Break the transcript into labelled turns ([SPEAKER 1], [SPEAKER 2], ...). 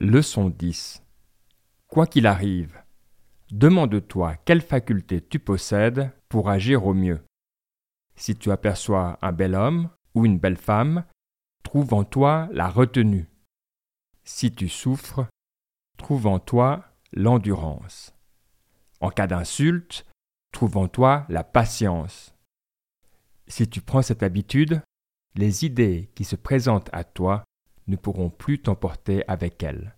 [SPEAKER 1] Leçon 10 Quoi qu'il arrive, demande-toi quelle faculté tu possèdes pour agir au mieux. Si tu aperçois un bel homme ou une belle femme, trouve en toi la retenue. Si tu souffres, trouve en toi l'endurance. En cas d'insulte, trouve en toi la patience. Si tu prends cette habitude, les idées qui se présentent à toi ne pourront plus t'emporter avec elles.